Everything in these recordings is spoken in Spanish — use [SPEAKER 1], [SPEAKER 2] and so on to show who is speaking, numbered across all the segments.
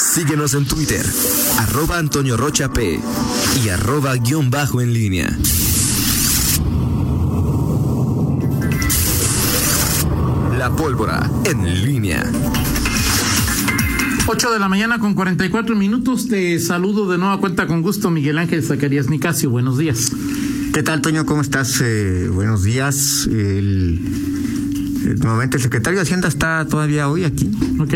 [SPEAKER 1] Síguenos en Twitter, arroba Antonio Rocha P y arroba guion bajo en línea. La pólvora en línea.
[SPEAKER 2] 8 de la mañana con 44 minutos. Te saludo de nueva cuenta con gusto, Miguel Ángel Zacarías Nicasio. Buenos días.
[SPEAKER 3] ¿Qué tal, Toño? ¿Cómo estás? Eh, buenos días. El, el- nuevamente, el secretario de Hacienda está todavía hoy aquí,
[SPEAKER 2] ¿Ok?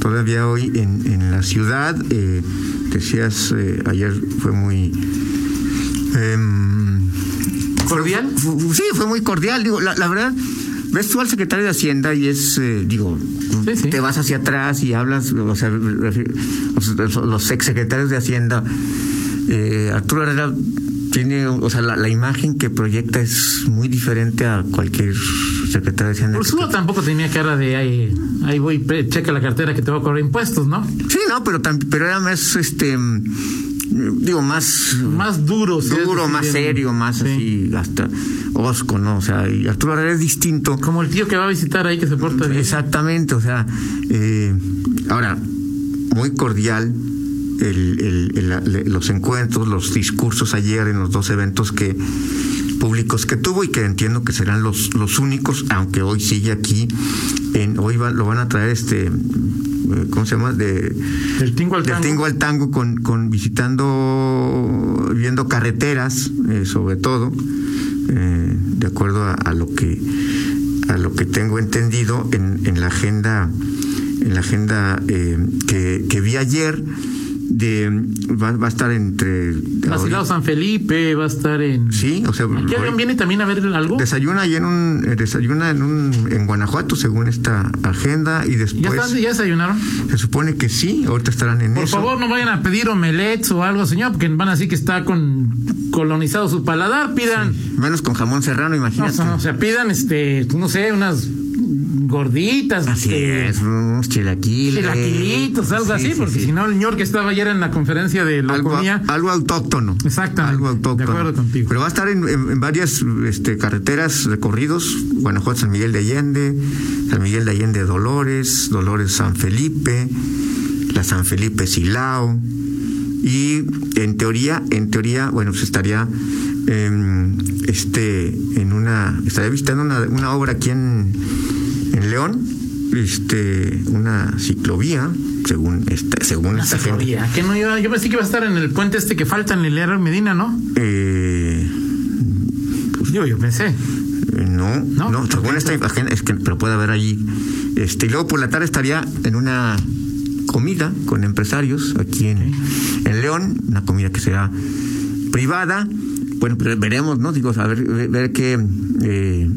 [SPEAKER 3] Todavía hoy en, en la ciudad. Eh, decías, eh, ayer fue muy... em,
[SPEAKER 2] ¿Cordial?
[SPEAKER 3] Sí, fue muy cordial. Digo, la, la verdad, ves tú al secretario de Hacienda y es, eh, digo,
[SPEAKER 2] Sí, sí.
[SPEAKER 3] te vas hacia atrás y hablas, o sea, los, los exsecretarios de Hacienda, eh, Arturo Herrera tiene, o sea, la, la imagen que proyecta es muy diferente a cualquier secretario de Hacienda.
[SPEAKER 2] Supuesto tampoco tenía cara de ahí, ahí voy, checa la cartera que te va a cobrar impuestos, ¿no?
[SPEAKER 3] Sí, no, pero, pero era más, este, digo, más...
[SPEAKER 2] Más duro. si
[SPEAKER 3] duro, más serio, más
[SPEAKER 2] Sí.
[SPEAKER 3] así, hasta osco, ¿no? O sea, y Arturo Herrera es distinto.
[SPEAKER 2] Como el tío que va a visitar ahí que se porta bien.
[SPEAKER 3] Exactamente, o sea, eh, ahora, muy cordial el- los encuentros, los discursos ayer en los dos eventos que públicos que tuvo y que entiendo que serán los, los únicos, aunque hoy sigue aquí, en, hoy va- lo van a traer este, eh, ¿cómo se llama? De,
[SPEAKER 2] Del tingo al
[SPEAKER 3] del
[SPEAKER 2] tango.
[SPEAKER 3] tingo al tango con, con visitando, viendo carreteras, eh, sobre todo, eh, de acuerdo a, a lo que a lo que tengo entendido en, en la agenda en la agenda eh, que, que vi ayer de va, va a estar entre
[SPEAKER 2] Vacilado San Felipe, va a estar en...
[SPEAKER 3] sí o sea
[SPEAKER 2] ¿Qué avión viene también a ver algo?
[SPEAKER 3] desayuna ahí en un eh, desayuna en un en Guanajuato según esta agenda y
[SPEAKER 2] ¿Ya,
[SPEAKER 3] después
[SPEAKER 2] están, ¿Ya desayunaron?
[SPEAKER 3] se supone que sí ahorita estarán en
[SPEAKER 2] Por
[SPEAKER 3] eso
[SPEAKER 2] favor, no vayan a pedir omelets o algo, señor, porque van a decir que está con colonizado su paladar. Pidan,
[SPEAKER 3] menos con jamón serrano
[SPEAKER 2] no,
[SPEAKER 3] imagínate
[SPEAKER 2] o sea, pidan, este, no sé, unas gorditas.
[SPEAKER 3] Así
[SPEAKER 2] este,
[SPEAKER 3] es, unos chilaquiles.
[SPEAKER 2] Chilaquilitos, algo
[SPEAKER 3] Sí,
[SPEAKER 2] así,
[SPEAKER 3] sí,
[SPEAKER 2] porque
[SPEAKER 3] sí.
[SPEAKER 2] si no, el señor que estaba ayer en la conferencia de la
[SPEAKER 3] algo, algo autóctono.
[SPEAKER 2] Exactamente,
[SPEAKER 3] Algo autóctono.
[SPEAKER 2] de acuerdo contigo.
[SPEAKER 3] Pero va a estar en, en- en varias este, carreteras, recorridos. Guanajuato, San Miguel de Allende, San Miguel de Allende Dolores, Dolores San Felipe, la San Felipe Silao. Y en teoría, en teoría, bueno, pues estaría em, este en una, estaría visitando una, una obra aquí en, en León, este, una ciclovía, según esta, según
[SPEAKER 2] Una
[SPEAKER 3] esta gente.
[SPEAKER 2] ciclovía, que no iba, yo pensé que iba a estar en el puente este que falta en el R Medina, ¿no?
[SPEAKER 3] Eh,
[SPEAKER 2] Digo, yo pensé.
[SPEAKER 3] Eh, No,
[SPEAKER 2] ¿No?
[SPEAKER 3] no, según esta agenda, es que pero puede haber allí. Este, y luego por la tarde estaría en una comida con empresarios aquí en, en León, una comida que será privada. Bueno, pero veremos, ¿no? Digo, a ver, ver, ver qué, eh,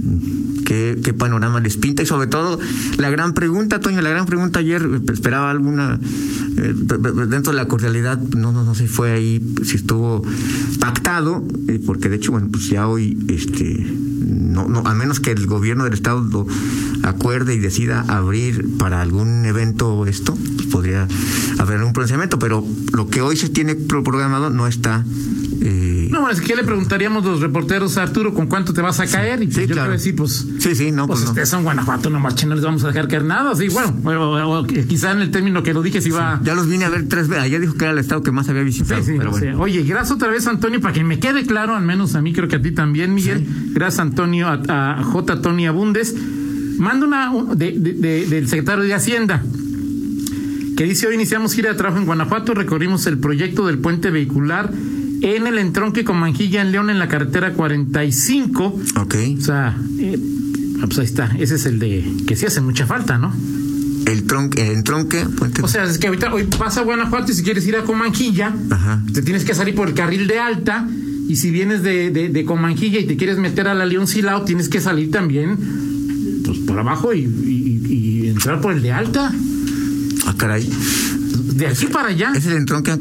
[SPEAKER 3] qué, panorama les pinta y sobre todo la gran pregunta, Toño, la gran pregunta ayer, eh, esperaba alguna, eh, dentro de la cordialidad, no, no, no sé si fue ahí, si estuvo pactado, eh, porque de hecho, bueno, pues ya hoy, este, no, no, a menos que el gobierno del estado acuerde y decida abrir para algún evento esto, pues podría haber algún pronunciamiento, pero lo que hoy se tiene pro- programado no está. eh,
[SPEAKER 2] No, es que le preguntaríamos los reporteros a Arturo con cuánto te vas a caer y pues
[SPEAKER 3] Sí,
[SPEAKER 2] yo
[SPEAKER 3] claro.
[SPEAKER 2] creo que sí, pues.
[SPEAKER 3] sí, sí, no,
[SPEAKER 2] Pues
[SPEAKER 3] pues no.
[SPEAKER 2] ustedes son Guanajuato, no marchen, no les vamos a dejar caer nada. Sí, bueno, o- quizá en el término que lo dije, si va.
[SPEAKER 3] Ya los vine a ver tres veces. Ayer dijo que era el estado que más había
[SPEAKER 2] Sí,
[SPEAKER 3] visitado.
[SPEAKER 2] sí,
[SPEAKER 3] pero
[SPEAKER 2] o sea,
[SPEAKER 3] bueno.
[SPEAKER 2] Oye, gracias otra vez, Antonio, para que me quede claro, al menos a mí, creo que a ti también, Miguel. Gracias, Antonio, a, a J. Tony Abundes. Manda una un- de- de- de- del secretario de Hacienda que dice: Hoy iniciamos gira de trabajo en Guanajuato, recorrimos el proyecto del puente vehicular en el entronque con Manjilla en León en la carretera 45.
[SPEAKER 3] Ok.
[SPEAKER 2] O sea, eh, pues ahí está. Ese es el de que sí hace mucha falta, ¿no?
[SPEAKER 3] El tronque, el entronque, puente.
[SPEAKER 2] O sea, es que ahorita hoy pasa a Guanajuato y si quieres ir a Comanjilla,
[SPEAKER 3] Ajá.
[SPEAKER 2] te tienes que salir por el carril de alta. Y si vienes de, de, de Comanjilla y te quieres meter a la León Silao, tienes que salir también pues, por abajo y, y- y entrar por el de alta.
[SPEAKER 3] ah, caray.
[SPEAKER 2] De aquí para allá.
[SPEAKER 3] Es el entronque.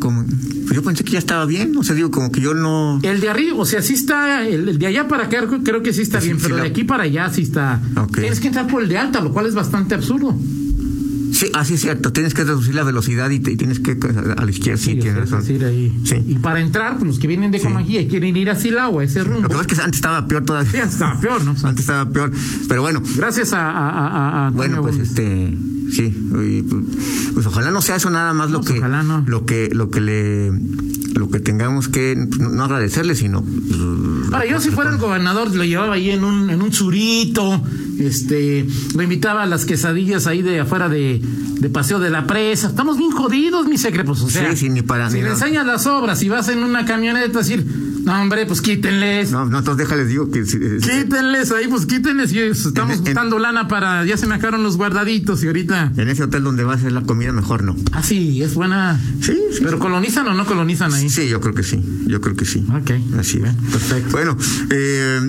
[SPEAKER 3] Pues yo pensé que ya estaba bien. O sea, digo, como que yo no.
[SPEAKER 2] El de arriba, o sea, sí está, el, el de allá para acá creo, que sí está
[SPEAKER 3] Sí,
[SPEAKER 2] bien,
[SPEAKER 3] sí,
[SPEAKER 2] pero de aquí para allá sí está.
[SPEAKER 3] Ok.
[SPEAKER 2] Tienes que entrar por el de alta, lo cual es bastante absurdo.
[SPEAKER 3] Sí, así es cierto. Tienes que reducir la velocidad y, te- y tienes que a la izquierda. Sí, tienes razón.
[SPEAKER 2] ahí.
[SPEAKER 3] Sí.
[SPEAKER 2] Y para entrar, pues los que vienen de Comanjilla y quieren ir a Silao, a ese rumbo.
[SPEAKER 3] Lo que pasa es que antes estaba peor
[SPEAKER 2] Sí,
[SPEAKER 3] todavía.
[SPEAKER 2] estaba peor, ¿no?
[SPEAKER 3] Antes estaba peor. Pero bueno,
[SPEAKER 2] Gracias a, a, a-
[SPEAKER 3] bueno, pues
[SPEAKER 2] Gómez.
[SPEAKER 3] este. Sí. Pues ojalá no sea eso nada más lo
[SPEAKER 2] pues
[SPEAKER 3] que
[SPEAKER 2] no.
[SPEAKER 3] lo que lo que le lo que tengamos que no agradecerle, sino.
[SPEAKER 2] Pues, Ahora, yo si fuera el gobernador lo llevaba ahí en un, en un churito, este, lo invitaba a las quesadillas ahí de afuera de, de Paseo de la Presa. Estamos bien jodidos, mi secreto. Pues, o sea,
[SPEAKER 3] sí, sí, ni para,
[SPEAKER 2] si
[SPEAKER 3] ni
[SPEAKER 2] le enseñas las obras y vas en una camioneta, decir, no, hombre, pues quítenles.
[SPEAKER 3] No, no, entonces déjales, digo que.
[SPEAKER 2] Quítenles ahí, pues quítenles. Estamos
[SPEAKER 3] En-
[SPEAKER 2] lana para. Ya se me acabaron los guardaditos y ahorita.
[SPEAKER 3] En ese hotel donde va a ser la comida, mejor no.
[SPEAKER 2] Ah, sí, es buena.
[SPEAKER 3] Sí, sí.
[SPEAKER 2] Pero colonizan o no colonizan ahí.
[SPEAKER 3] Sí, yo creo que sí. Yo creo que sí.
[SPEAKER 2] Ok.
[SPEAKER 3] Así es.
[SPEAKER 2] Perfecto.
[SPEAKER 3] Bueno, eh,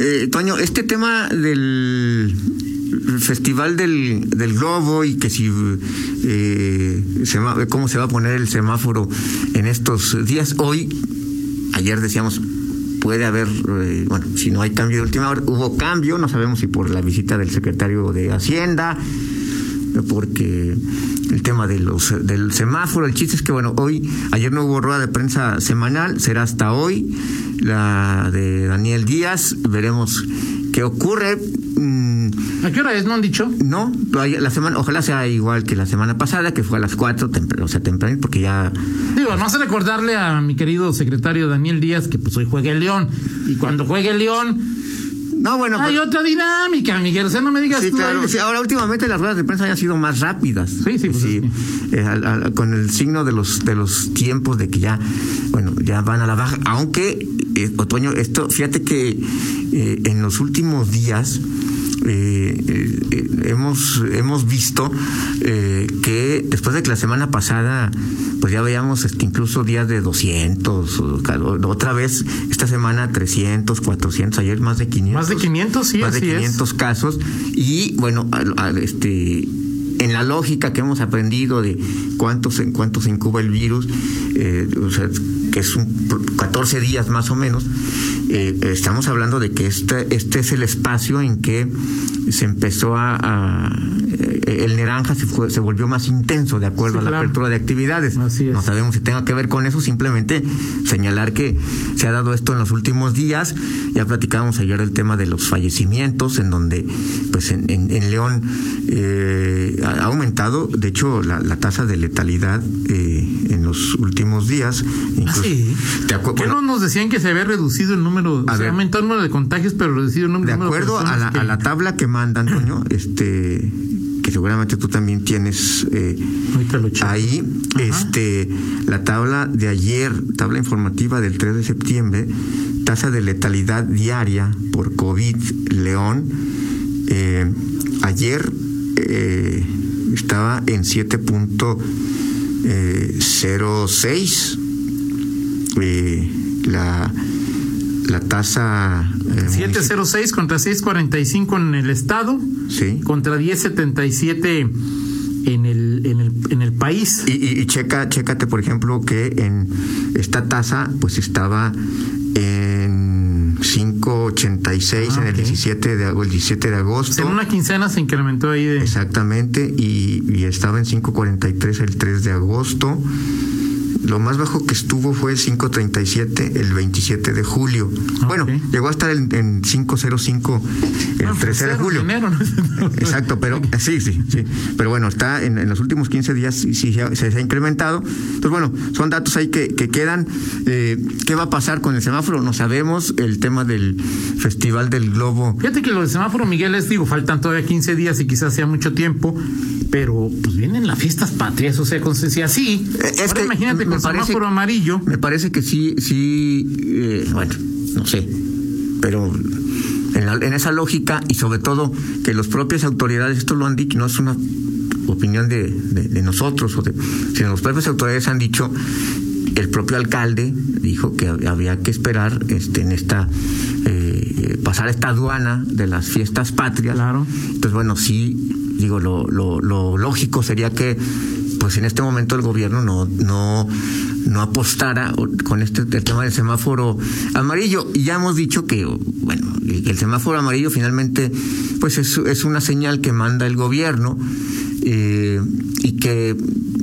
[SPEAKER 3] eh, Toño, este tema del festival del, del globo y que si eh, se va- cómo se va a poner el semáforo en estos días. Hoy, ayer decíamos puede haber, eh, bueno, si no hay cambio de última hora, hubo cambio, no sabemos si por la visita del secretario de Hacienda, porque el tema de los del semáforo, el chiste es que bueno, hoy, ayer no hubo rueda de prensa semanal, será hasta hoy, la de Daniel Díaz, veremos qué ocurre. Mm,
[SPEAKER 2] ¿A qué hora es? ¿No han dicho?
[SPEAKER 3] no, la semana, ojalá sea igual que la semana pasada, que fue a las 4, o sea, temprano, porque ya
[SPEAKER 2] Digo, vamos a recordarle a mi querido secretario Daniel Díaz que pues hoy juegue el León. Y cuando juegue el León,
[SPEAKER 3] No, bueno,
[SPEAKER 2] hay
[SPEAKER 3] pero-
[SPEAKER 2] otra dinámica, Miguel. O sea, no me digas
[SPEAKER 3] Sí,
[SPEAKER 2] tú
[SPEAKER 3] claro. Sí, ahora últimamente las ruedas de prensa han sido más rápidas.
[SPEAKER 2] Sí, sí, pues, sí.
[SPEAKER 3] eh, al- al- con el signo de los de los tiempos de que ya, bueno, ya van a la baja. Aunque, eh, Otoño, esto, fíjate que eh, en los últimos días eh, eh, eh, hemos hemos visto que después de que la semana pasada pues ya veíamos este, incluso días de 200 o- o- otra vez esta semana 300 400 ayer más de 500
[SPEAKER 2] Más de 500, sí,
[SPEAKER 3] más de
[SPEAKER 2] así es.
[SPEAKER 3] 500 casos y bueno al- al, este en la lógica que hemos aprendido de cuántos en cuánto se incuba el virus eh, o sea, que es un 14 días más o menos eh, estamos hablando de que este este es el espacio en que se empezó a, el naranja se, fue- se volvió más intenso de acuerdo
[SPEAKER 2] Sí,
[SPEAKER 3] a la
[SPEAKER 2] claro.
[SPEAKER 3] apertura de actividades
[SPEAKER 2] Así es.
[SPEAKER 3] no sabemos si tenga que ver con eso, simplemente señalar que se ha dado esto en los últimos días. Ya platicábamos ayer del tema de los fallecimientos, en donde, pues en, en- en León eh, ha aumentado, de hecho, la, la tasa de letalidad eh, en los últimos días.
[SPEAKER 2] Ah,
[SPEAKER 3] Incluso-
[SPEAKER 2] sí.
[SPEAKER 3] de acu-
[SPEAKER 2] ¿Qué no nos decían que se había reducido el número,
[SPEAKER 3] A
[SPEAKER 2] se
[SPEAKER 3] ver.
[SPEAKER 2] ha aumentado el número de contagios, pero reducido el número,
[SPEAKER 3] de
[SPEAKER 2] número
[SPEAKER 3] acuerdo a la,
[SPEAKER 2] que-
[SPEAKER 3] a la tabla que mandan, Toño, este, seguramente tú también tienes eh. Ahí, este, la tabla de ayer, tabla informativa del 3 de septiembre, tasa de letalidad diaria por COVID León, eh, ayer eh, estaba en 7.06. Eh, la, la tasa... eh,
[SPEAKER 2] 706 contra 645 en el estado,
[SPEAKER 3] Sí.
[SPEAKER 2] contra 1077 en el, en el, en el país.
[SPEAKER 3] Y, y, y checa, chécate, por ejemplo, que en esta tasa, pues estaba en 5.86
[SPEAKER 2] Ah,
[SPEAKER 3] en el
[SPEAKER 2] ok.
[SPEAKER 3] 17 de, el 17 de agosto.
[SPEAKER 2] en una quincena se incrementó ahí de...
[SPEAKER 3] Exactamente, y, y estaba en 5.43 el 3 de agosto. Lo más bajo que estuvo fue 5.37 el 27 de julio.
[SPEAKER 2] Ok.
[SPEAKER 3] Bueno, llegó a estar en, en 5.05 el
[SPEAKER 2] Ah,
[SPEAKER 3] 13 de
[SPEAKER 2] cero
[SPEAKER 3] julio.
[SPEAKER 2] enero, ¿no?
[SPEAKER 3] Exacto, pero sí, sí, sí. Pero bueno, está en, en los últimos 15 días sí, sí se, ha- se ha incrementado. Entonces, bueno, son datos ahí que, que quedan. Eh, ¿Qué va a pasar con el semáforo? No sabemos. El tema del Festival del Globo.
[SPEAKER 2] Fíjate que lo del semáforo, Miguel, es, digo, faltan todavía 15 días y quizás sea mucho tiempo, pero pues vienen las fiestas patrias, o sea, con si así.
[SPEAKER 3] Eh, es
[SPEAKER 2] ahora
[SPEAKER 3] que
[SPEAKER 2] imagínate
[SPEAKER 3] me parece-
[SPEAKER 2] semáforo amarillo.
[SPEAKER 3] Me parece que sí, sí, eh, bueno, no sé, pero en, la- en esa lógica y sobre todo que los propias autoridades, esto lo han dicho, no es una opinión de, de- de nosotros, o de, sino las propias autoridades han dicho, el propio alcalde dijo que hab- había que esperar este, en esta, eh, pasar esta aduana de las fiestas patrias.
[SPEAKER 2] Claro.
[SPEAKER 3] Entonces, bueno, sí, digo, lo, lo, lo lógico sería que, pues en este momento el gobierno no, no, no apostara con este el tema del semáforo amarillo. Y ya hemos dicho que, bueno, el semáforo amarillo finalmente, pues es, es una señal que manda el gobierno eh, y que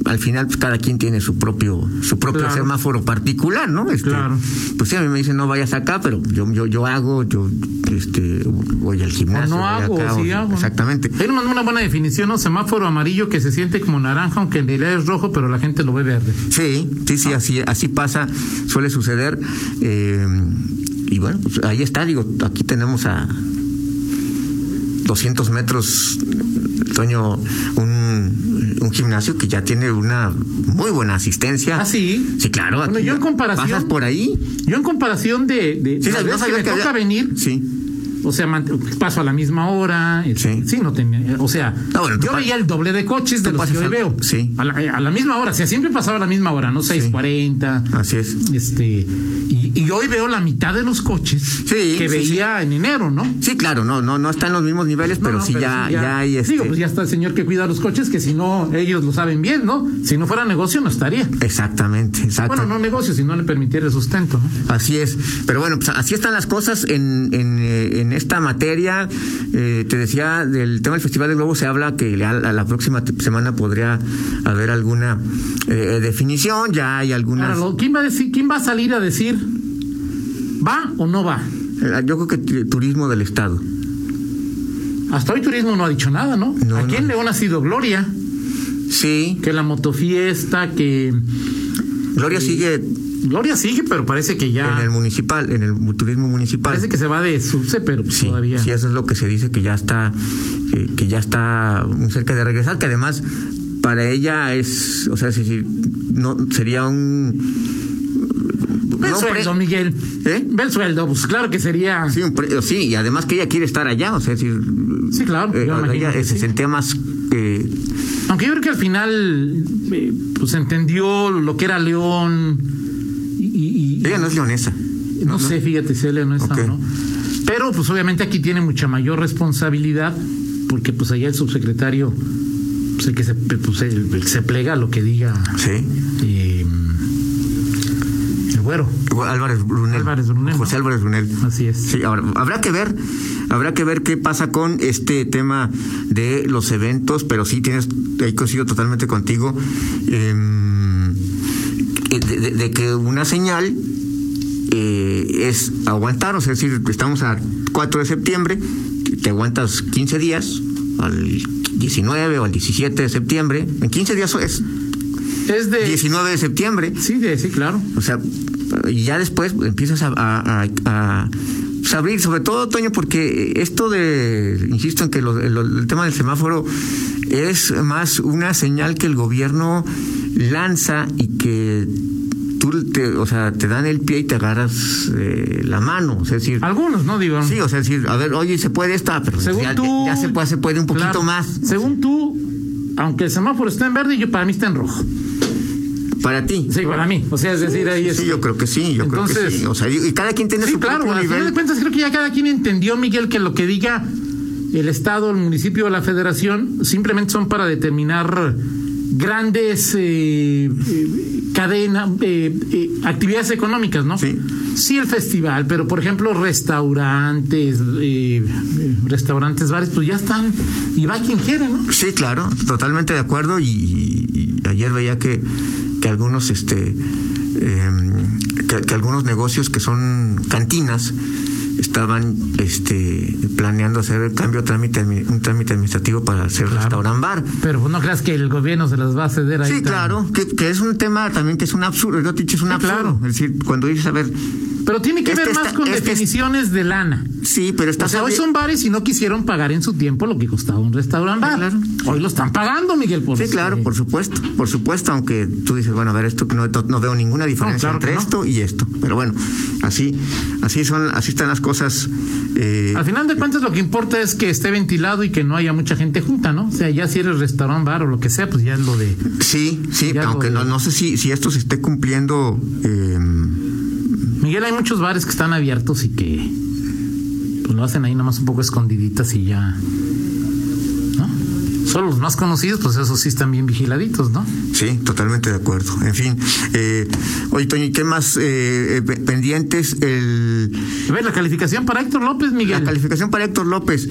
[SPEAKER 3] al final pues, cada quien tiene su propio su propio
[SPEAKER 2] Claro.
[SPEAKER 3] semáforo particular, ¿no? Este,
[SPEAKER 2] Claro.
[SPEAKER 3] Pues sí, a mí me dicen no vayas acá, pero yo yo yo hago, yo este, voy al gimnasio.
[SPEAKER 2] O no hago,
[SPEAKER 3] acá,
[SPEAKER 2] sí
[SPEAKER 3] o-
[SPEAKER 2] hago.
[SPEAKER 3] Exactamente.
[SPEAKER 2] Hay una, una buena definición, ¿no? Semáforo amarillo que se siente como naranja, aunque en realidad es rojo, pero la gente lo ve verde.
[SPEAKER 3] Sí, sí, sí, así, así pasa, suele suceder. eh, y bueno, pues ahí está, digo, aquí tenemos a 200 metros, Toño, un, un gimnasio que ya tiene una muy buena asistencia.
[SPEAKER 2] Ah, sí.
[SPEAKER 3] Sí, claro.
[SPEAKER 2] Bueno, yo en comparación-
[SPEAKER 3] Pasas por ahí.
[SPEAKER 2] Yo en comparación de, de
[SPEAKER 3] Sí, no
[SPEAKER 2] veces que
[SPEAKER 3] sabía
[SPEAKER 2] me
[SPEAKER 3] que
[SPEAKER 2] toca
[SPEAKER 3] había-
[SPEAKER 2] venir,
[SPEAKER 3] Sí.
[SPEAKER 2] O sea, paso a la misma hora, este,
[SPEAKER 3] Sí.
[SPEAKER 2] sí, no tenía, o sea,
[SPEAKER 3] No, bueno, tú
[SPEAKER 2] yo veía el doble de coches de los que hoy veo.
[SPEAKER 3] sí.
[SPEAKER 2] A la, a la misma hora, o sea, siempre pasaba a la misma hora, no 6:40.
[SPEAKER 3] Así es.
[SPEAKER 2] Este, y, y hoy veo la mitad de los coches
[SPEAKER 3] Sí,
[SPEAKER 2] que
[SPEAKER 3] sí,
[SPEAKER 2] veía en enero, ¿no?
[SPEAKER 3] Sí, claro, no, no, no está en los mismos niveles, pero
[SPEAKER 2] no,
[SPEAKER 3] sí ya, ya, hay este.
[SPEAKER 2] Digo, pues ya está el señor que cuida los coches, que si no, ellos lo saben bien, ¿no? Si no fuera negocio, no estaría.
[SPEAKER 3] Exactamente, exacto.
[SPEAKER 2] Bueno, no negocio, si no le permitiera el sustento, ¿no?
[SPEAKER 3] Así es, pero bueno, pues así están las cosas en, en, eh, en esta materia. Eh, te decía, del tema del Festival del Globo se habla que la, a la próxima semana podría haber alguna eh, definición, ya hay algunas...
[SPEAKER 2] Lo- ¿quién va a decir, quién va a salir a decir va o no va?
[SPEAKER 3] Eh, Yo creo que turismo del Estado.
[SPEAKER 2] Hasta hoy turismo no ha dicho nada, ¿no?
[SPEAKER 3] No,
[SPEAKER 2] Aquí
[SPEAKER 3] no.
[SPEAKER 2] en León ha sido Gloria,
[SPEAKER 3] Sí,
[SPEAKER 2] que la motofiesta, que
[SPEAKER 3] Gloria sigue
[SPEAKER 2] Gloria sigue, pero parece que ya
[SPEAKER 3] en el municipal, en el turismo municipal.
[SPEAKER 2] parece que se va de subse, pero pues
[SPEAKER 3] Sí,
[SPEAKER 2] todavía.
[SPEAKER 3] sí, eso es lo que se dice que ya está, que, que ya está muy cerca de regresar, que además para ella es, o sea, es decir, no sería un
[SPEAKER 2] el
[SPEAKER 3] no,
[SPEAKER 2] sueldo, Miguel.
[SPEAKER 3] ¿Eh?
[SPEAKER 2] Ve el sueldo, pues claro que sería.
[SPEAKER 3] Sí, sí, y además que ella quiere estar allá, o sea, decir,
[SPEAKER 2] Sí, claro,
[SPEAKER 3] eh,
[SPEAKER 2] yo
[SPEAKER 3] ella se
[SPEAKER 2] sí.
[SPEAKER 3] sentía más eh,
[SPEAKER 2] Aunque yo creo que al final, eh, pues entendió lo que era León y.
[SPEAKER 3] ella no es leonesa.
[SPEAKER 2] no, sé, fíjate si él no está
[SPEAKER 3] Ok.
[SPEAKER 2] o no. Pero pues obviamente aquí tiene mucha mayor responsabilidad, porque pues allá el subsecretario, pues el que se, pues, el- se plega a lo que diga
[SPEAKER 3] Sí.
[SPEAKER 2] eh, el güero.
[SPEAKER 3] Álvarez Brunel.
[SPEAKER 2] Álvarez Brunel,
[SPEAKER 3] José
[SPEAKER 2] ¿no?
[SPEAKER 3] Álvarez Brunel.
[SPEAKER 2] Así es.
[SPEAKER 3] Sí, ahora habrá que ver, habrá que ver qué pasa con este tema de los eventos, pero sí tienes, ahí coincido totalmente contigo, eh, de, de- de que una señal eh, es aguantar, o sea, es decir, estamos a 4 de septiembre, te aguantas 15 días, al 19 o al 17 de septiembre, en 15 días es
[SPEAKER 2] Es de.
[SPEAKER 3] 19 de septiembre,
[SPEAKER 2] Sí, de, sí, claro.
[SPEAKER 3] o sea, y ya después empiezas a, a- a- a, pues, abrir, sobre todo, Toño, porque esto de, insisto en que lo- lo- el tema del semáforo es más una señal que el gobierno lanza y que tú, te, o sea, te dan el pie y te agarras eh, la mano, es decir,
[SPEAKER 2] Algunos, ¿no? Digo.
[SPEAKER 3] sí, o sea, es decir, a ver, oye, se puede esta, pero
[SPEAKER 2] Según
[SPEAKER 3] ya,
[SPEAKER 2] tú.
[SPEAKER 3] ya se puede, se puede un poquito
[SPEAKER 2] Claro.
[SPEAKER 3] más.
[SPEAKER 2] Según tú, aunque el semáforo está en verde, yo para mí está en rojo.
[SPEAKER 3] Para ti.
[SPEAKER 2] Sí, para mí. O sea, es decir, ahí es.
[SPEAKER 3] Sí, yo creo que sí, yo creo que
[SPEAKER 2] Entonces-
[SPEAKER 3] sí. O sea, y, cada quien tiene
[SPEAKER 2] Sí,
[SPEAKER 3] su
[SPEAKER 2] claro,
[SPEAKER 3] propio nivel.
[SPEAKER 2] de cuentas creo que ya cada quien entendió, Miguel, que lo que diga el Estado, el municipio o la federación simplemente son para determinar grandes eh, eh, cadenas, eh, eh, actividades económicas, ¿no?
[SPEAKER 3] Sí.
[SPEAKER 2] Sí, el festival, pero por ejemplo restaurantes, eh, restaurantes, bares, pues ya están y va quien quiere, ¿no?
[SPEAKER 3] Sí, claro, totalmente de acuerdo. Y, y- y ayer veía que, que algunos, este, em, que, que algunos negocios que son cantinas estaban, este, planeando hacer el cambio trámite, un trámite administrativo para hacer restaurant bar.
[SPEAKER 2] Pero pues, no creas que el gobierno se las va a ceder ahí.
[SPEAKER 3] Sí, claro, que, que es un tema también que es un absurdo. Yo te dicho, es un
[SPEAKER 2] Sí,
[SPEAKER 3] absurdo.
[SPEAKER 2] claro.
[SPEAKER 3] Es decir, cuando dices, a ver,
[SPEAKER 2] Pero tiene que
[SPEAKER 3] Este
[SPEAKER 2] ver más
[SPEAKER 3] está-
[SPEAKER 2] con
[SPEAKER 3] este es-
[SPEAKER 2] definiciones de lana.
[SPEAKER 3] sí, pero
[SPEAKER 2] O
[SPEAKER 3] estás
[SPEAKER 2] sea, hoy son bares y no quisieron pagar en su tiempo lo que costaba un restaurante bar.
[SPEAKER 3] claro.
[SPEAKER 2] Hoy lo están pagando, Miguel. Por
[SPEAKER 3] Sí, claro, por supuesto, por supuesto, aunque tú dices, bueno, a ver, esto que no, no veo ninguna diferencia
[SPEAKER 2] claro
[SPEAKER 3] entre
[SPEAKER 2] no.
[SPEAKER 3] esto y esto, pero bueno, así, así son, así están las cosas. eh,
[SPEAKER 2] Al final de cuentas, lo que importa es que esté ventilado y que no haya mucha gente junta, ¿no? O sea, ya si eres restaurante bar o lo que sea, pues ya es lo de.
[SPEAKER 3] sí, sí, aunque
[SPEAKER 2] de-
[SPEAKER 3] no, no sé si, si esto se esté cumpliendo. eh,
[SPEAKER 2] Miguel, hay muchos bares que están abiertos y que pues lo hacen ahí nomás un poco escondiditas y ya. Solo los más conocidos, pues esos sí están bien vigiladitos, ¿no?
[SPEAKER 3] sí, totalmente de acuerdo. En fin, eh, oye, Toño, ¿y qué más eh, eh, pe- pendientes? El,
[SPEAKER 2] A ver, la calificación para Héctor López, Miguel.
[SPEAKER 3] la calificación para Héctor López.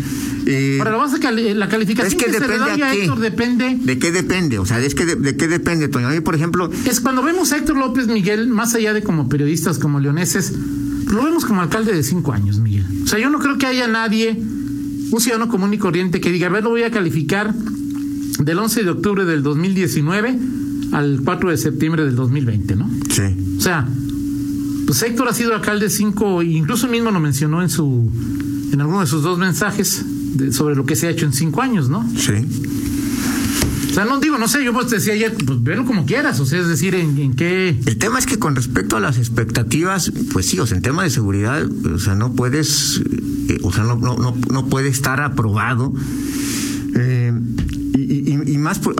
[SPEAKER 3] eh,
[SPEAKER 2] Ahora, lo vas a cali- la calificación
[SPEAKER 3] Es que
[SPEAKER 2] que, se le
[SPEAKER 3] depende
[SPEAKER 2] da
[SPEAKER 3] a.
[SPEAKER 2] Héctor depende.
[SPEAKER 3] ¿De qué depende? O sea, es que de, de qué depende, Toño? A mí, por ejemplo,
[SPEAKER 2] Es cuando vemos a Héctor López, Miguel, más allá de como periodistas, como leoneses, lo vemos como alcalde de cinco años, Miguel. O sea, yo no creo que haya nadie, un ciudadano común y corriente, que diga, a ver, lo voy a calificar del 11 de octubre del 2019 al 4 de septiembre del 2020, ¿no?
[SPEAKER 3] Sí.
[SPEAKER 2] O sea, pues Héctor ha sido alcalde cinco, incluso mismo lo mencionó en su, en alguno de sus dos mensajes de- sobre lo que se ha hecho en cinco años, ¿no?
[SPEAKER 3] Sí.
[SPEAKER 2] O sea, no digo, no sé, yo pues te decía ayer, pues verlo como quieras, o sea, es decir, en, en qué...
[SPEAKER 3] El tema es que con respecto a las expectativas, pues sí, o sea, en tema de seguridad, o sea, no puedes, eh, o sea, no, no, no, no puede estar aprobado. Eh, y, y- y más, por-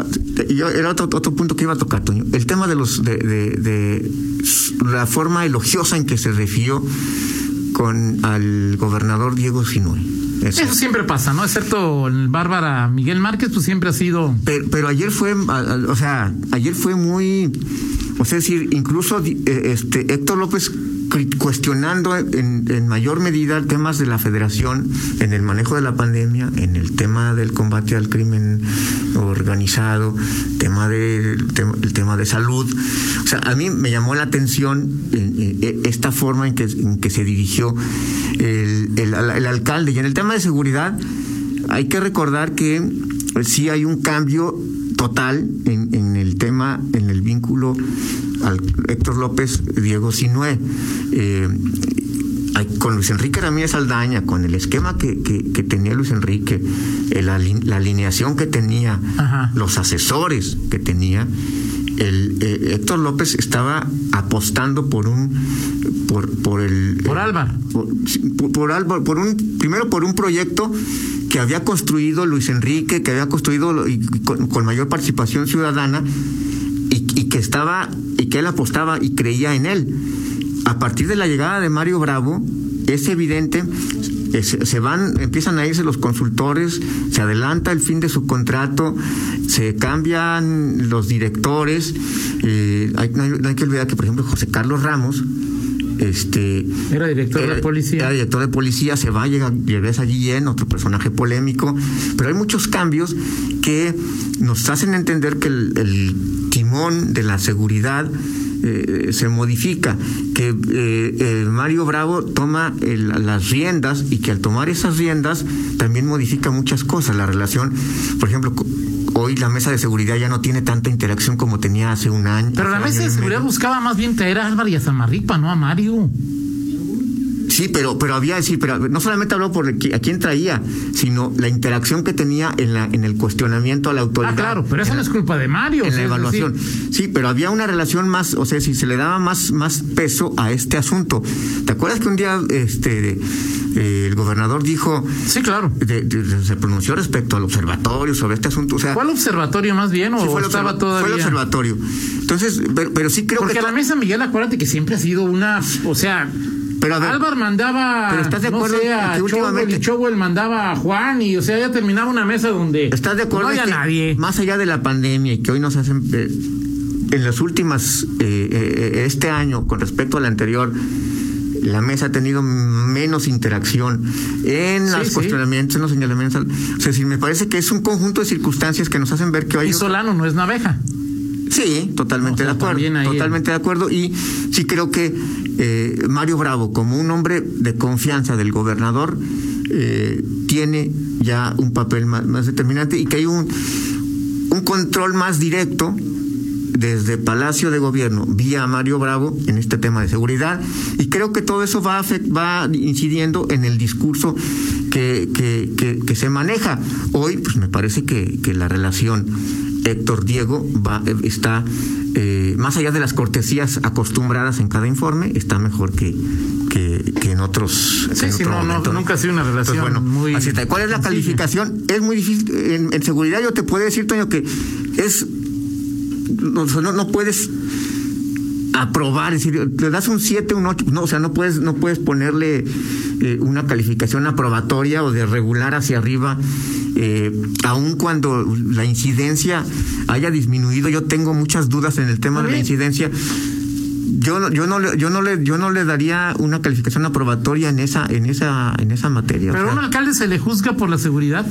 [SPEAKER 3] y yo- era otro, otro punto que iba a tocar, Toño. El tema de los, de, de, de la forma elogiosa en que se refirió con al gobernador Diego Sinue. Eso.
[SPEAKER 2] Eso siempre pasa, ¿no? Excepto el Bárbara Miguel Márquez, pues siempre ha sido...
[SPEAKER 3] Pero, pero ayer fue, o sea, ayer fue muy, o sea, decir, incluso eh, este Héctor López cuestionando en, mayor medida temas de la federación en el manejo de la pandemia, en el tema del combate al crimen organizado, tema de, el tema, de salud. O sea, a mí me llamó la atención eh, eh, esta forma en que, se dirigió el, el, alcalde. Y en el tema de seguridad, hay que recordar que sí hay un cambio total en el tema, en el vínculo al Héctor López, Diego Sinue. Eh, con Luis Enrique Ramírez Aldaña, con el esquema que, que, que tenía Luis Enrique, la alineación que tenía,
[SPEAKER 2] Ajá.
[SPEAKER 3] los asesores que tenía, el eh, Héctor López estaba apostando por un por por el
[SPEAKER 2] Por Álvaro.
[SPEAKER 3] por, por, por Álvaro, por un primero por un proyecto que había construido Luis Enrique, que había construido y con, con mayor participación ciudadana y, y que estaba y que él apostaba y creía en él. A partir de la llegada de Mario Bravo es evidente eh, se, van empiezan a irse los consultores, se adelanta el fin de su contrato, se cambian los directores. eh, hay, no, hay, no hay que olvidar que por ejemplo José Carlos Ramos este
[SPEAKER 2] Era director
[SPEAKER 3] era-
[SPEAKER 2] de policía.
[SPEAKER 3] era director de policía, se va, llega, regresa Guillén, otro personaje polémico, pero hay muchos cambios que nos hacen entender que el, el timón de la seguridad eh, se modifica, que eh, eh, Mario Bravo toma el- las riendas y que al tomar esas riendas también modifica muchas cosas. La relación, por ejemplo, hoy la mesa de seguridad ya no tiene tanta interacción como tenía hace un año.
[SPEAKER 2] Pero la mesa de seguridad buscaba más bien traer a Álvaro y a Zamarripa, no a Mario.
[SPEAKER 3] Sí, pero, pero había, sí, pero no solamente habló por a quién traía, sino la interacción que tenía en la, en el cuestionamiento a la autoridad.
[SPEAKER 2] Ah, claro, pero eso no es culpa de Mario.
[SPEAKER 3] en la
[SPEAKER 2] decir,
[SPEAKER 3] evaluación. Sí, pero había una relación más, o sea, si se le daba más, más peso a este asunto. ¿Te acuerdas que un día este eh, el gobernador dijo,
[SPEAKER 2] Sí, claro.
[SPEAKER 3] de- de- se pronunció respecto al observatorio sobre este asunto? O sea,
[SPEAKER 2] ¿Fue al observatorio más bien o
[SPEAKER 3] sí, fue el
[SPEAKER 2] estaba todavía?
[SPEAKER 3] fue el observatorio. Entonces, pero, pero sí creo
[SPEAKER 2] Porque
[SPEAKER 3] que.
[SPEAKER 2] la mesa Miguel, acuérdate que siempre ha sido una, o sea,
[SPEAKER 3] Pero a ver,
[SPEAKER 2] Álvaro mandaba,
[SPEAKER 3] pero ¿estás de acuerdo
[SPEAKER 2] no sé,
[SPEAKER 3] en
[SPEAKER 2] a
[SPEAKER 3] que últimamente-
[SPEAKER 2] Chowell mandaba a Juan y, o sea, ya terminaba una mesa donde
[SPEAKER 3] ¿Estás de acuerdo
[SPEAKER 2] no había
[SPEAKER 3] que
[SPEAKER 2] nadie?
[SPEAKER 3] más allá de la pandemia y que hoy nos hacen eh, en las últimas eh, eh, este año con respecto al anterior la mesa ha tenido menos interacción en
[SPEAKER 2] Sí,
[SPEAKER 3] los
[SPEAKER 2] sí.
[SPEAKER 3] cuestionamientos, en los señalamientos. O sea, sí, me parece que es un conjunto de circunstancias que nos hacen ver que hoy
[SPEAKER 2] Y Solano no es naveja.
[SPEAKER 3] Sí, totalmente
[SPEAKER 2] O sea,
[SPEAKER 3] de acuerdo. Totalmente de acuerdo. Y sí creo que eh, Mario Bravo, como un hombre de confianza del gobernador, eh, tiene ya un papel más, más determinante y que hay un, un control más directo desde Palacio de Gobierno vía Mario Bravo en este tema de seguridad y creo que todo eso va, a afect- va incidiendo en el discurso que, que, que- que se maneja. Hoy, pues me parece que, que la relación Héctor Diego va, eh, está, eh, más allá de las cortesías acostumbradas en cada informe, está mejor que, que, que en otros.
[SPEAKER 2] Sí,
[SPEAKER 3] en
[SPEAKER 2] sí,
[SPEAKER 3] otro
[SPEAKER 2] no, nunca ha sido una relación
[SPEAKER 3] Pues bueno,
[SPEAKER 2] muy
[SPEAKER 3] así está. ¿Cuál es la calificación? Es muy difícil. En, en seguridad yo te puedo decir, Toño, que es no, no, no puedes aprobar, es decir, le das un 7, un 8, no, o sea, no puedes, no puedes ponerle eh, una calificación aprobatoria o de regular hacia arriba, eh, aun cuando la incidencia haya disminuido, yo tengo muchas dudas en el tema de la incidencia. Yo, no- yo no le, yo no le, yo no le daría una calificación aprobatoria en esa, en esa, en esa materia. o
[SPEAKER 2] Pero a un alcalde se le juzga por la seguridad.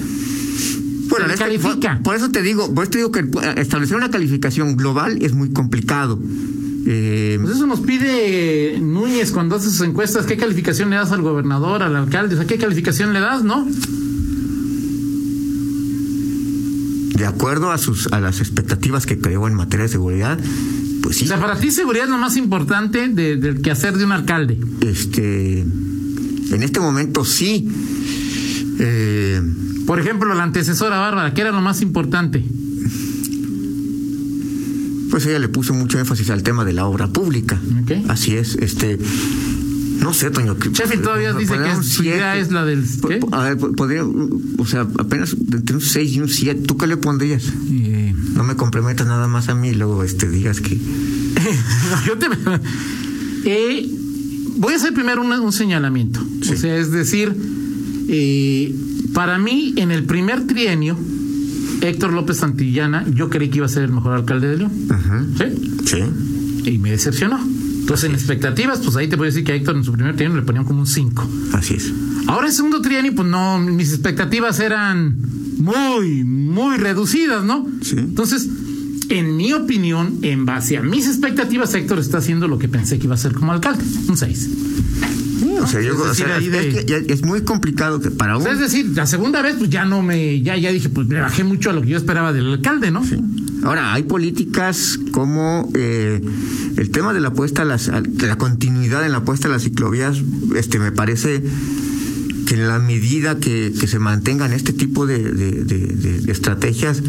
[SPEAKER 3] Bueno,
[SPEAKER 2] se
[SPEAKER 3] este- por, por eso te digo, por eso te digo que establecer una calificación global es muy complicado. Eh,
[SPEAKER 2] Pues eso nos pide Núñez cuando hace sus encuestas. ¿Qué calificación le das al gobernador, al alcalde? O sea, ¿qué calificación le das, no?
[SPEAKER 3] De acuerdo a sus a las expectativas que creó en materia de seguridad, pues sí.
[SPEAKER 2] O sea, para ti seguridad es lo más importante de- del quehacer de un alcalde.
[SPEAKER 3] Este, en este momento sí. Eh,
[SPEAKER 2] Por ejemplo, la antecesora Bárbara, ¿qué era lo más importante?
[SPEAKER 3] pues ella le puso mucho énfasis al tema de la obra pública. Así es, este. No sé, Toño.
[SPEAKER 2] Sheffield todavía dice que
[SPEAKER 3] siete.
[SPEAKER 2] es la del...
[SPEAKER 3] A ver, po- podría, o sea, apenas entre un 6 y un 7. ¿Tú qué le pondrías?
[SPEAKER 2] Eh,
[SPEAKER 3] No me comprometas nada más a mí, luego este, digas que.
[SPEAKER 2] Yo te... Eh, voy a hacer primero un, un señalamiento.
[SPEAKER 3] Sí.
[SPEAKER 2] O sea, es decir, eh, para mí, en el primer trienio, Héctor López Santillana, yo creí que iba a ser el mejor alcalde de León.
[SPEAKER 3] Ajá.
[SPEAKER 2] ¿Sí?
[SPEAKER 3] Sí,
[SPEAKER 2] Y me decepcionó. Entonces, en expectativas, pues ahí te puedo decir que a Héctor en su primer trienio le ponían como un 5.
[SPEAKER 3] así es.
[SPEAKER 2] Ahora en segundo trienio, pues no, mis expectativas eran muy, muy reducidas, ¿no?
[SPEAKER 3] Sí.
[SPEAKER 2] Entonces, en mi opinión, en base a mis expectativas, Héctor está haciendo lo que pensé que iba a hacer como alcalde, un 6.
[SPEAKER 3] O sea, yo,
[SPEAKER 2] Es
[SPEAKER 3] o
[SPEAKER 2] decir,
[SPEAKER 3] sea,
[SPEAKER 2] ahí
[SPEAKER 3] es,
[SPEAKER 2] de-
[SPEAKER 3] que es muy complicado que para un.
[SPEAKER 2] es decir, la segunda vez, pues ya no me, ya, ya dije, pues le bajé mucho a lo que yo esperaba del alcalde, ¿no?
[SPEAKER 3] Ahora, hay políticas como eh, el tema de la apuesta a las, de la continuidad en la apuesta a las ciclovías, este, me parece que en la medida que, que se mantengan este tipo de, de- de- de- de estrategias,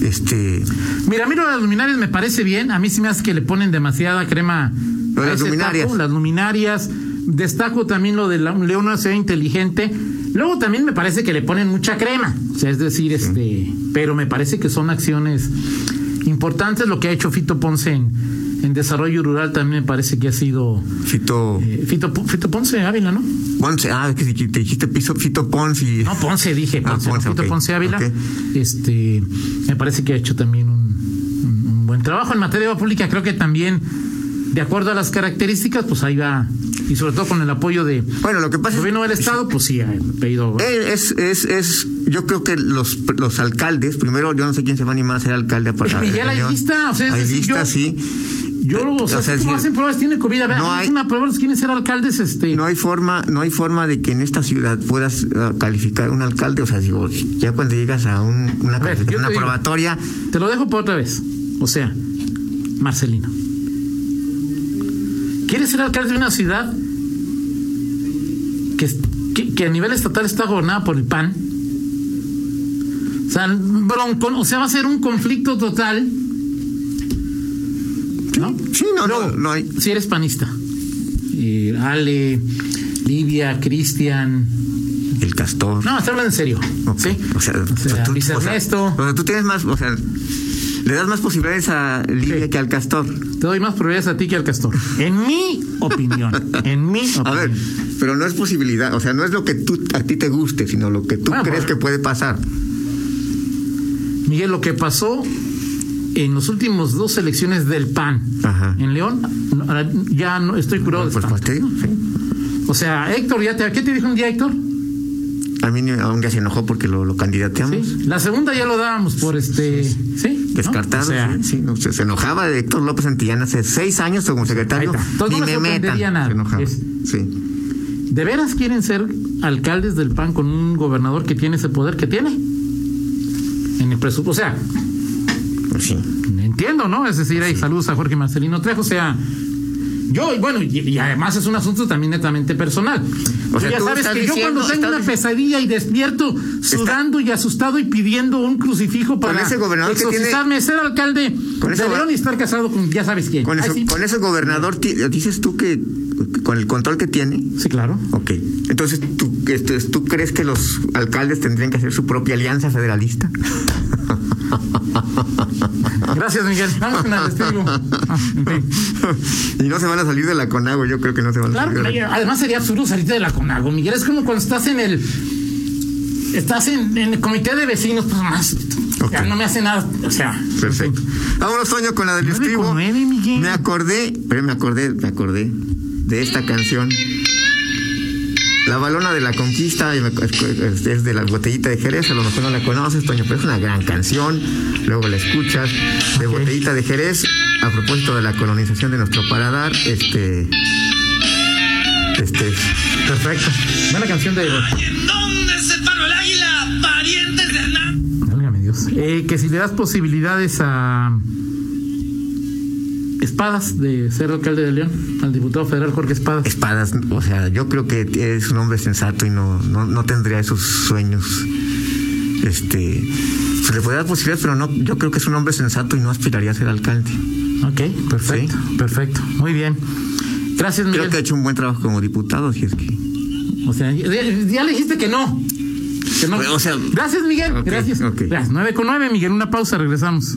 [SPEAKER 3] este,
[SPEAKER 2] Mira, a mí lo de las luminarias me parece bien. A mí sí me hace que le ponen demasiada crema. A
[SPEAKER 3] las
[SPEAKER 2] ese
[SPEAKER 3] luminarias.
[SPEAKER 2] taco, las luminarias. Destaco también lo de la, León ciudad inteligente. Luego también me parece que le ponen mucha crema. O sea, es decir, este. Pero me parece que son acciones importantes. Lo que ha hecho Fito Ponce en, en desarrollo rural también me parece que ha sido.
[SPEAKER 3] Fito
[SPEAKER 2] eh, Fito, Fito Ponce Ávila, ¿no?
[SPEAKER 3] Ponce, ah, es que te dijiste piso Fito Ponce y...
[SPEAKER 2] No, Ponce, dije,
[SPEAKER 3] Ah,
[SPEAKER 2] Ponce, no,
[SPEAKER 3] Ponce,
[SPEAKER 2] Fito Ponce Ávila. Este, me parece que ha hecho también un, un- un buen trabajo en materia de pública. Creo que también, de acuerdo a las características, pues ahí va, y sobre todo con el apoyo de
[SPEAKER 3] Bueno, lo que pasa es
[SPEAKER 2] gobierno del Estado, pues sí, ha pedido.
[SPEAKER 3] Eh, Es, es, es, yo creo que los, los alcaldes, primero yo no sé quién se va a animar a ser alcalde para. León.
[SPEAKER 2] lista, o sea, es decir,
[SPEAKER 3] lista,
[SPEAKER 2] yo-
[SPEAKER 3] sí.
[SPEAKER 2] Yo, o sea,
[SPEAKER 3] o sea,
[SPEAKER 2] ¿cómo
[SPEAKER 3] sí,
[SPEAKER 2] hacen pruebas? Tiene COVID. A ver,
[SPEAKER 3] no hay-
[SPEAKER 2] una prueba, los quieren ser alcaldes, este.
[SPEAKER 3] No hay forma, no hay forma de que en esta ciudad puedas ah, calificar un alcalde. O sea, digo, ya cuando llegas a un- una,
[SPEAKER 2] A ver, yo
[SPEAKER 3] calificación,
[SPEAKER 2] te
[SPEAKER 3] una
[SPEAKER 2] digo.
[SPEAKER 3] probatoria,
[SPEAKER 2] Te lo dejo por otra vez. O sea, Marcelino. ¿Quieres ser alcalde de una ciudad que, que, que a nivel estatal está gobernada por el PAN? O sea, bronco, o sea, va a ser un conflicto total. ¿No?
[SPEAKER 3] sí, no, no,
[SPEAKER 2] Luego,
[SPEAKER 3] no hay.
[SPEAKER 2] Si eres panista. Eh, Ale, Livia, Cristian.
[SPEAKER 3] El castor.
[SPEAKER 2] No, estoy hablando en serio. ¿Sí?
[SPEAKER 3] O sea,
[SPEAKER 2] O sea,
[SPEAKER 3] tú,
[SPEAKER 2] Luis Ernesto.
[SPEAKER 3] o sea, tú tienes más, o sea, le das más posibilidades a Lidia
[SPEAKER 2] Sí.
[SPEAKER 3] que al castor.
[SPEAKER 2] Te doy más probabilidades a ti que al castor. En mi opinión. En mi opinión.
[SPEAKER 3] A ver, pero no es posibilidad, o sea, no es lo que tú, a ti te guste, sino lo que tú
[SPEAKER 2] Bueno,
[SPEAKER 3] crees que puede pasar.
[SPEAKER 2] Miguel, lo que pasó en las últimas dos elecciones del PAN
[SPEAKER 3] Ajá.
[SPEAKER 2] en León, no, ya no estoy curado de
[SPEAKER 3] Pues,
[SPEAKER 2] espanto.
[SPEAKER 3] pues te digo, sí.
[SPEAKER 2] O sea, Héctor, ya te, ¿qué te dijo un día Héctor?
[SPEAKER 3] A mí aún ya se enojó porque lo, lo candidateamos.
[SPEAKER 2] Sí. La segunda ya lo dábamos por este. Sí. ¿No?
[SPEAKER 3] Descartado,
[SPEAKER 2] O sea,
[SPEAKER 3] sí, sí, no, se, se enojaba de Héctor López Santillana hace seis años como secretario.
[SPEAKER 2] Ahí. Entonces, no me
[SPEAKER 3] me metan.
[SPEAKER 2] nada.
[SPEAKER 3] Se enojaba.
[SPEAKER 2] Es-
[SPEAKER 3] Sí.
[SPEAKER 2] ¿De veras quieren ser alcaldes del PAN con un gobernador que tiene ese poder que tiene? En el presupuesto. O sea,
[SPEAKER 3] Pues sí.
[SPEAKER 2] Entiendo, ¿no? Es decir, hay saludos a Jorge Marcelino Trejo, o sea, yo, y bueno, y, y además es un asunto también netamente personal.
[SPEAKER 3] O sea,
[SPEAKER 2] ya
[SPEAKER 3] tú
[SPEAKER 2] sabes que yo cuando tengo una pesadilla y despierto sudando y asustado y pidiendo un crucifijo para
[SPEAKER 3] ese gobernador que tiene-
[SPEAKER 2] exorcizarme, ser alcalde
[SPEAKER 3] Con
[SPEAKER 2] de León y estar casado con ya sabes quién.
[SPEAKER 3] Con,
[SPEAKER 2] Ay,
[SPEAKER 3] eso,
[SPEAKER 2] sí.
[SPEAKER 3] con ese gobernador, dices tú que con el control que tiene.
[SPEAKER 2] Sí, claro.
[SPEAKER 3] Ok. Entonces, ¿tú, este, ¿tú crees que los alcaldes tendrían que hacer su propia alianza federalista?
[SPEAKER 2] Gracias, Miguel. Vamos con el
[SPEAKER 3] y no se van a salir de la CONAGO, yo creo que no se van a salir. de la-
[SPEAKER 2] además sería absurdo salirte de la CONAGO, Miguel. Es como cuando estás en el. Estás en, en el comité de vecinos, pues más.
[SPEAKER 3] Ok.
[SPEAKER 2] Ya no me hace nada. O sea.
[SPEAKER 3] Perfecto. Vámonos, Toño, con la del estribo. Me acordé, pero me acordé, me acordé de esta canción. La balona de la conquista es de la botellita de Jerez, a lo mejor no la conoces, Toño, pero es una gran canción. Luego la escuchas. De botellita de Jerez, a propósito de la colonización de nuestro paladar, este. Este.
[SPEAKER 2] Perfecto. Buena canción de.
[SPEAKER 4] ¿Dónde se paró el águila? Parientes de Hernán.
[SPEAKER 2] Válgame Dios. Eh, que si le das posibilidades a. Espadas de ser alcalde de León, al diputado federal Jorge Espadas.
[SPEAKER 3] Espadas, o sea, yo creo que es un hombre sensato y no, no, no tendría esos sueños. Este, se le puede dar posibilidades, pero no, yo creo que es un hombre sensato y no aspiraría a ser alcalde.
[SPEAKER 2] Ok, perfecto, perfecto. Muy bien. Gracias, Miguel.
[SPEAKER 3] Creo que ha hecho un buen trabajo como diputado, si es que.
[SPEAKER 2] O sea, ya, le dijiste que no. Que no.
[SPEAKER 3] O sea,
[SPEAKER 2] Gracias, Miguel. Gracias.
[SPEAKER 3] ok.
[SPEAKER 2] Las nueve con nueve, Miguel. Una pausa, regresamos.